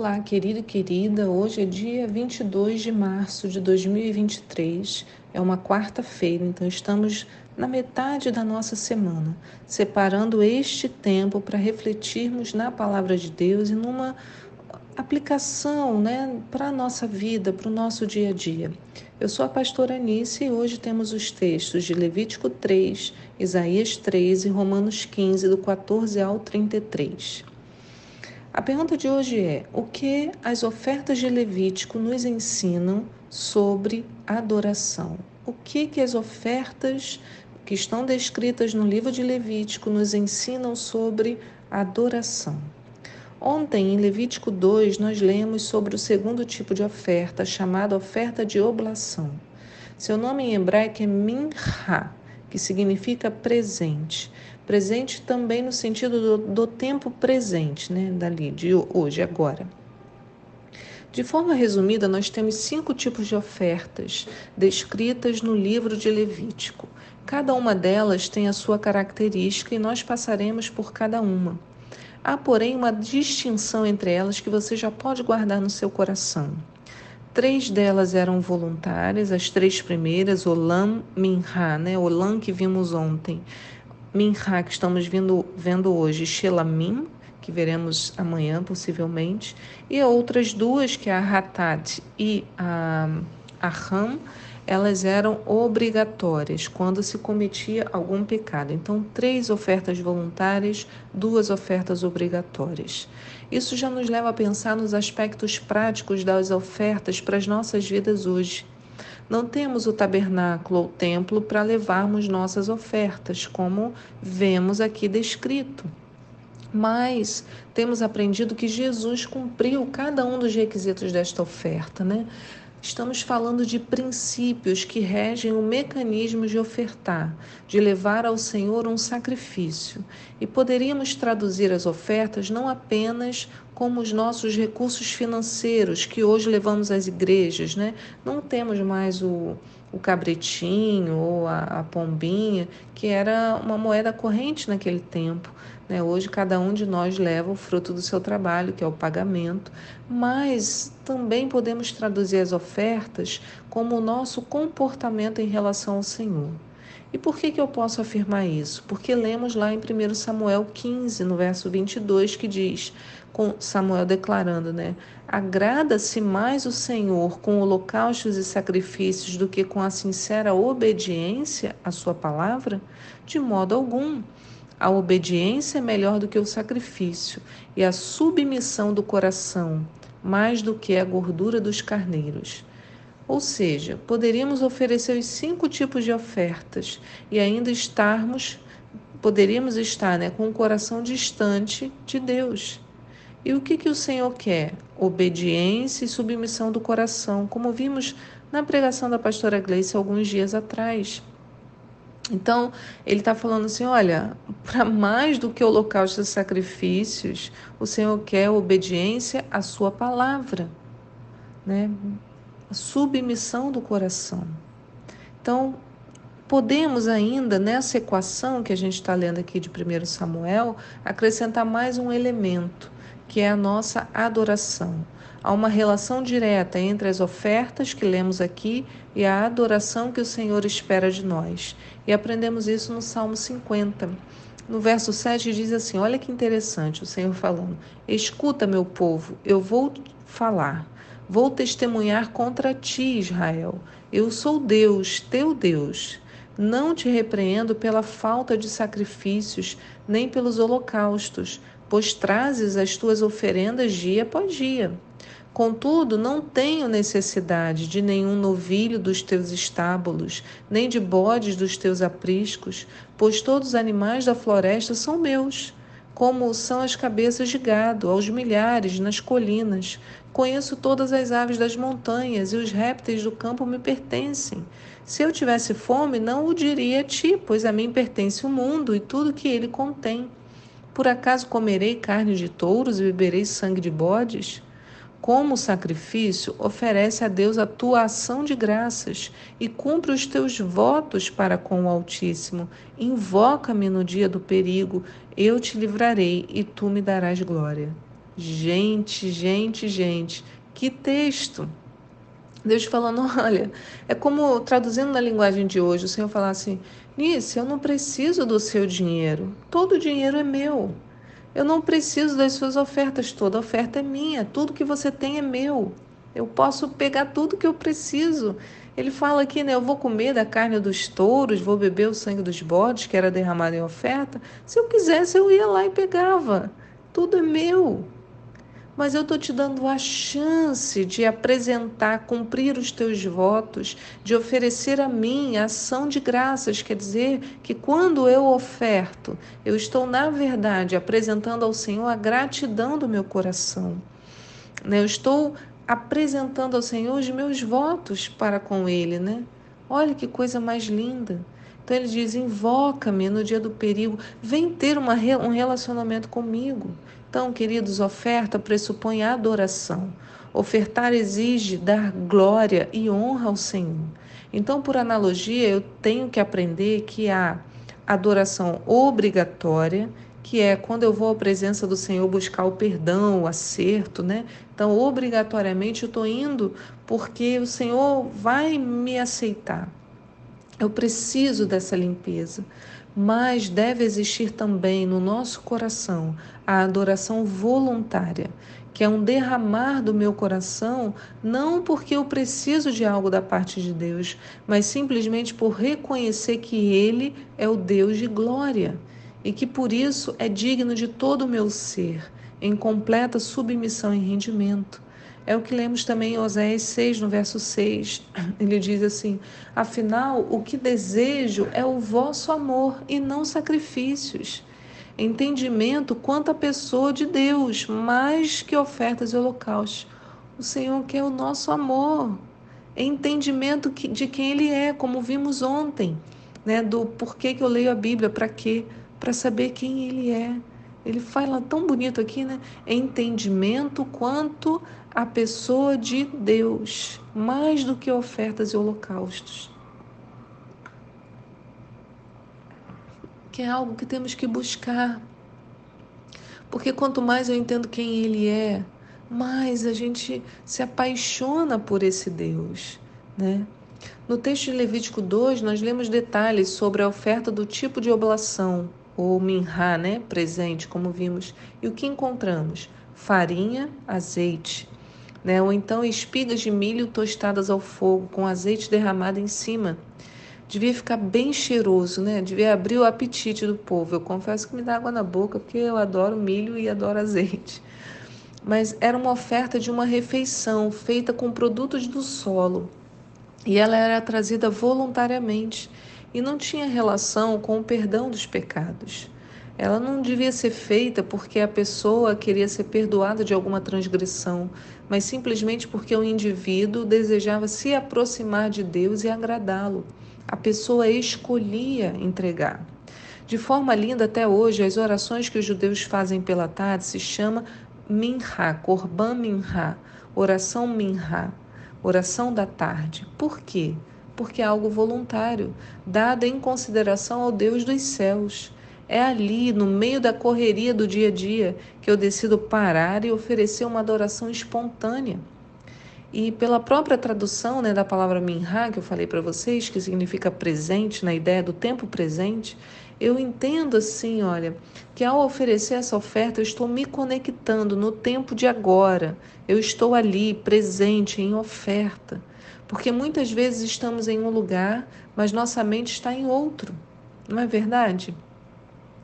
Olá, querido e querida. Hoje é dia 22 de março de 2023. É uma quarta-feira, então estamos na metade da nossa semana, separando este tempo para refletirmos na palavra de Deus e numa aplicação né, para a nossa vida, para o nosso dia a dia. Eu sou a pastora Anice e hoje temos os textos de Levítico 3, Isaías 3 e Romanos 15, do 14 ao 33. A pergunta de hoje é: o que as ofertas de Levítico nos ensinam sobre adoração? O que que as ofertas que estão descritas no livro de Levítico nos ensinam sobre adoração? Ontem, em Levítico 2, nós lemos sobre o segundo tipo de oferta, chamada oferta de oblação. Seu nome em hebraico é minha, que significa presente. Presente também no sentido do, do tempo presente, né? Dali, de hoje, agora. De forma resumida, nós temos cinco tipos de ofertas descritas no livro de Levítico. Cada uma delas tem a sua característica e nós passaremos por cada uma. Há, porém, uma distinção entre elas que você já pode guardar no seu coração. Três delas eram voluntárias, as três primeiras, Olam, Minha, né? Olam que vimos ontem, Minha que estamos vendo, vendo hoje, Shelamim, que veremos amanhã possivelmente, e outras duas, que é a Hatat e a Aham, elas eram obrigatórias quando se cometia algum pecado. Então, três ofertas voluntárias, duas ofertas obrigatórias. Isso já nos leva a pensar nos aspectos práticos das ofertas para as nossas vidas hoje. Não temos o tabernáculo ou templo para levarmos nossas ofertas, como vemos aqui descrito. Mas temos aprendido que Jesus cumpriu cada um dos requisitos desta oferta, né? Estamos falando de princípios que regem o mecanismo de ofertar, de levar ao Senhor um sacrifício. E poderíamos traduzir as ofertas não apenas como os nossos recursos financeiros que hoje levamos às igrejas, né? Não temos mais o, o cabretinho ou a, a pombinha, que era uma moeda corrente naquele tempo. Né? Hoje, cada um de nós leva o fruto do seu trabalho, que é o pagamento, mas também podemos traduzir as ofertas como o nosso comportamento em relação ao Senhor. E por que, que eu posso afirmar isso? Porque lemos lá em 1 Samuel 15, no verso 22, que diz, com Samuel declarando, né? Agrada-se mais o Senhor com holocaustos e sacrifícios do que com a sincera obediência à sua palavra? De modo algum. A obediência é melhor do que o sacrifício, e a submissão do coração, mais do que a gordura dos carneiros. Ou seja, poderíamos oferecer os cinco tipos de ofertas e ainda estarmos, poderíamos estar né, com o coração distante de Deus. E o que, que o Senhor quer? Obediência e submissão do coração, como vimos na pregação da pastora Gleice alguns dias atrás. Então, ele está falando assim: olha, para mais do que holocausto e sacrifícios, o Senhor quer obediência à Sua palavra, né? Submissão do coração. Então, podemos ainda, nessa equação que a gente está lendo aqui de 1 Samuel, acrescentar mais um elemento, que é a nossa adoração. Há uma relação direta entre as ofertas que lemos aqui e a adoração que o Senhor espera de nós. E aprendemos isso no Salmo 50. No verso 7 diz assim: Olha que interessante o Senhor falando: Escuta, meu povo, eu vou falar, vou testemunhar contra ti, Israel. Eu sou Deus, teu Deus. Não te repreendo pela falta de sacrifícios, nem pelos holocaustos, pois trazes as tuas oferendas dia após dia. Contudo, não tenho necessidade de nenhum novilho dos teus estábulos, nem de bodes dos teus apriscos, pois todos os animais da floresta são meus, como são as cabeças de gado, aos milhares nas colinas. Conheço todas as aves das montanhas e os répteis do campo me pertencem. Se eu tivesse fome, não o diria a ti, pois a mim pertence o mundo e tudo que ele contém. Por acaso comerei carne de touros e beberei sangue de bodes? Como sacrifício, oferece a Deus a tua ação de graças e cumpre os teus votos para com o Altíssimo. Invoca-me no dia do perigo, eu te livrarei e tu me darás glória. Gente, gente, gente, que texto! Deus falando, olha, é como traduzindo na linguagem de hoje, o Senhor falar assim: Nice, eu não preciso do seu dinheiro, todo o dinheiro é meu. Eu não preciso das suas ofertas, toda oferta é minha, tudo que você tem é meu. Eu posso pegar tudo que eu preciso. Ele fala aqui, né? Eu vou comer da carne dos touros, vou beber o sangue dos bodes que era derramado em oferta. Se eu quisesse, eu ia lá e pegava. Tudo é meu mas eu estou te dando a chance de apresentar, cumprir os teus votos, de oferecer a mim a ação de graças. Quer dizer que quando eu oferto, eu estou, na verdade, apresentando ao Senhor a gratidão do meu coração. Né? Eu estou apresentando ao Senhor os meus votos para com Ele, né? Olha que coisa mais linda. Então ele diz: invoca-me no dia do perigo, vem ter uma, um relacionamento comigo. Então, queridos, oferta pressupõe adoração. Ofertar exige dar glória e honra ao Senhor. Então, por analogia, eu tenho que aprender que há adoração obrigatória, que é quando eu vou à presença do Senhor buscar o perdão, o acerto, né? Então, obrigatoriamente eu estou indo porque o Senhor vai me aceitar. Eu preciso dessa limpeza mas deve existir também no nosso coração a adoração voluntária, que é um derramar do meu coração, não porque eu preciso de algo da parte de Deus, mas simplesmente por reconhecer que Ele é o Deus de glória e que por isso é digno de todo o meu ser, em completa submissão e rendimento. É o que lemos também em Oséias 6, no verso 6. Ele diz assim: Afinal, o que desejo é o vosso amor e não sacrifícios. Entendimento quanto à pessoa de Deus, mais que ofertas e holocaustos. O Senhor quer o nosso amor, entendimento de quem Ele é, como vimos ontem, né? do porquê que eu leio a Bíblia, para quê? Para saber quem Ele é. Ele fala tão bonito aqui, né? Entendimento quanto a pessoa de Deus, mais do que ofertas e holocaustos. Que é algo que temos que buscar. Porque quanto mais eu entendo quem Ele é, mais a gente se apaixona por esse Deus, né? No texto de Levítico 2, nós lemos detalhes sobre a oferta do tipo de oblação, ou minhá, né, presente, como vimos. E o que encontramos? Farinha, azeite, né? ou então espigas de milho tostadas ao fogo, com azeite derramado em cima. Devia ficar bem cheiroso, né? Devia abrir o apetite do povo. Eu confesso que me dá água na boca, porque eu adoro milho e adoro azeite. Mas era uma oferta de uma refeição feita com produtos do solo. E ela era trazida voluntariamente e não tinha relação com o perdão dos pecados. Ela não devia ser feita porque a pessoa queria ser perdoada de alguma transgressão, mas simplesmente porque o indivíduo desejava se aproximar de Deus e agradá-lo. A pessoa escolhia entregar. De forma linda até hoje, as orações que os judeus fazem pela tarde se chama Minha, Korban Minha, oração Minha, oração da tarde. Por quê? Porque é algo voluntário, dado em consideração ao Deus dos céus. É ali, no meio da correria do dia a dia, que eu decido parar e oferecer uma adoração espontânea. E pela própria tradução né, da palavra minha, que eu falei para vocês, que significa presente, na ideia do tempo presente, eu entendo assim, olha, que ao oferecer essa oferta, eu estou me conectando no tempo de agora. Eu estou ali, presente, em oferta. Porque muitas vezes estamos em um lugar, mas nossa mente está em outro. Não é verdade?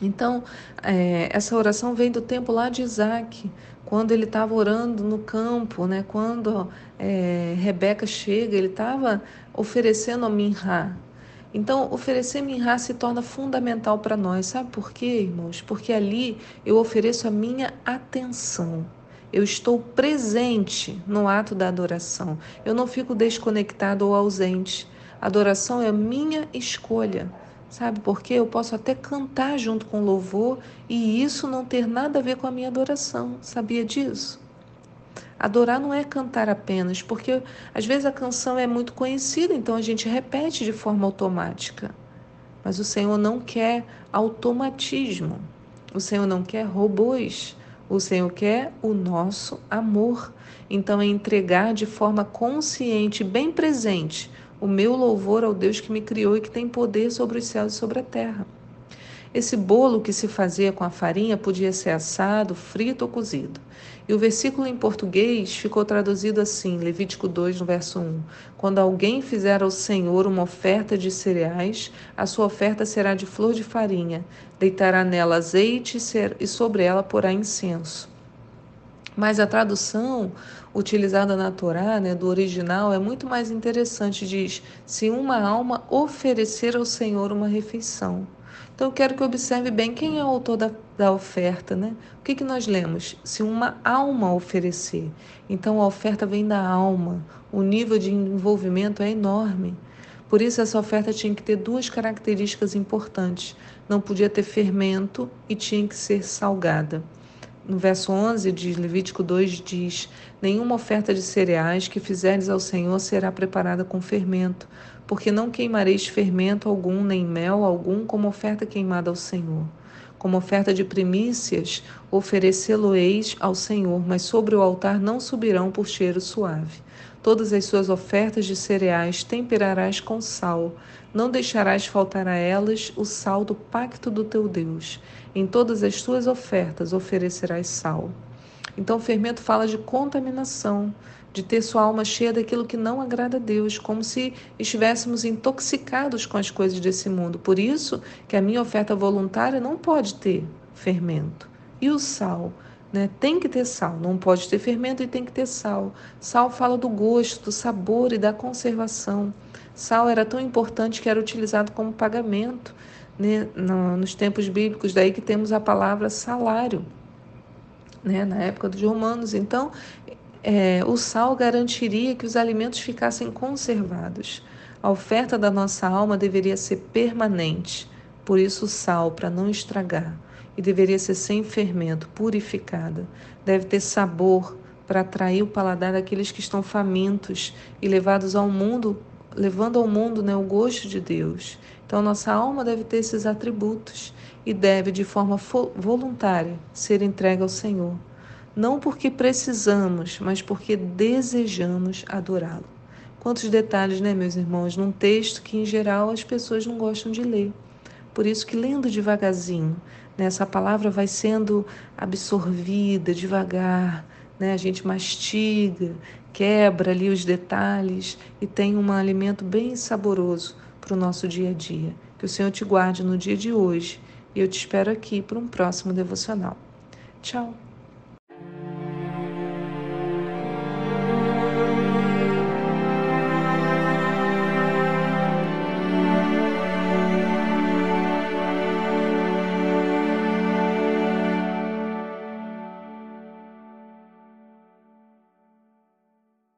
Então, é, essa oração vem do tempo lá de Isaac, quando ele estava orando no campo, né? quando é, Rebeca chega, ele estava oferecendo a Minha. Então, oferecer Minha se torna fundamental para nós. Sabe por quê, irmãos? Porque ali eu ofereço a minha atenção. Eu estou presente no ato da adoração. Eu não fico desconectado ou ausente. Adoração é a minha escolha. Sabe por quê? Eu posso até cantar junto com louvor e isso não ter nada a ver com a minha adoração. Sabia disso? Adorar não é cantar apenas, porque às vezes a canção é muito conhecida, então a gente repete de forma automática. Mas o Senhor não quer automatismo. O Senhor não quer robôs. O Senhor quer o nosso amor. Então é entregar de forma consciente, bem presente, o meu louvor ao Deus que me criou e que tem poder sobre os céus e sobre a terra. Esse bolo que se fazia com a farinha podia ser assado, frito ou cozido. E o versículo em português ficou traduzido assim, Levítico 2, no verso 1. Quando alguém fizer ao Senhor uma oferta de cereais, a sua oferta será de flor de farinha. Deitará nela azeite e sobre ela porá incenso. Mas a tradução utilizada na Torá, né, do original, é muito mais interessante. Diz: se uma alma oferecer ao Senhor uma refeição. Então quero que observe bem quem é o autor da, da oferta, né? O que, que nós lemos? Se uma alma oferecer. Então a oferta vem da alma, o nível de envolvimento é enorme. Por isso essa oferta tinha que ter duas características importantes. Não podia ter fermento e tinha que ser salgada. No verso 11 de Levítico 2 diz: Nenhuma oferta de cereais que fizeres ao Senhor será preparada com fermento, porque não queimareis fermento algum, nem mel algum, como oferta queimada ao Senhor. Como oferta de primícias, oferecê-lo-eis ao Senhor, mas sobre o altar não subirão por cheiro suave. Todas as suas ofertas de cereais temperarás com sal, não deixarás faltar a elas o sal do pacto do teu Deus. Em todas as tuas ofertas oferecerás sal. Então, o fermento fala de contaminação, de ter sua alma cheia daquilo que não agrada a Deus, como se estivéssemos intoxicados com as coisas desse mundo. Por isso que a minha oferta voluntária não pode ter fermento. E o sal? Né? Tem que ter sal, não pode ter fermento e tem que ter sal. Sal fala do gosto, do sabor e da conservação. Sal era tão importante que era utilizado como pagamento né? nos tempos bíblicos, daí que temos a palavra salário. Né, na época dos romanos. Então, é, o sal garantiria que os alimentos ficassem conservados. A oferta da nossa alma deveria ser permanente, por isso o sal, para não estragar, e deveria ser sem fermento, purificada. Deve ter sabor para atrair o paladar daqueles que estão famintos e levados ao mundo, levando ao mundo né, o gosto de Deus. Então, nossa alma deve ter esses atributos e deve, de forma voluntária, ser entregue ao Senhor não porque precisamos, mas porque desejamos adorá-lo. Quantos detalhes, né, meus irmãos, num texto que em geral as pessoas não gostam de ler. Por isso que lendo devagarzinho, né, essa palavra vai sendo absorvida devagar, né, a gente mastiga, quebra ali os detalhes e tem um alimento bem saboroso para o nosso dia a dia. Que o Senhor te guarde no dia de hoje e eu te espero aqui para um próximo devocional. Tchau!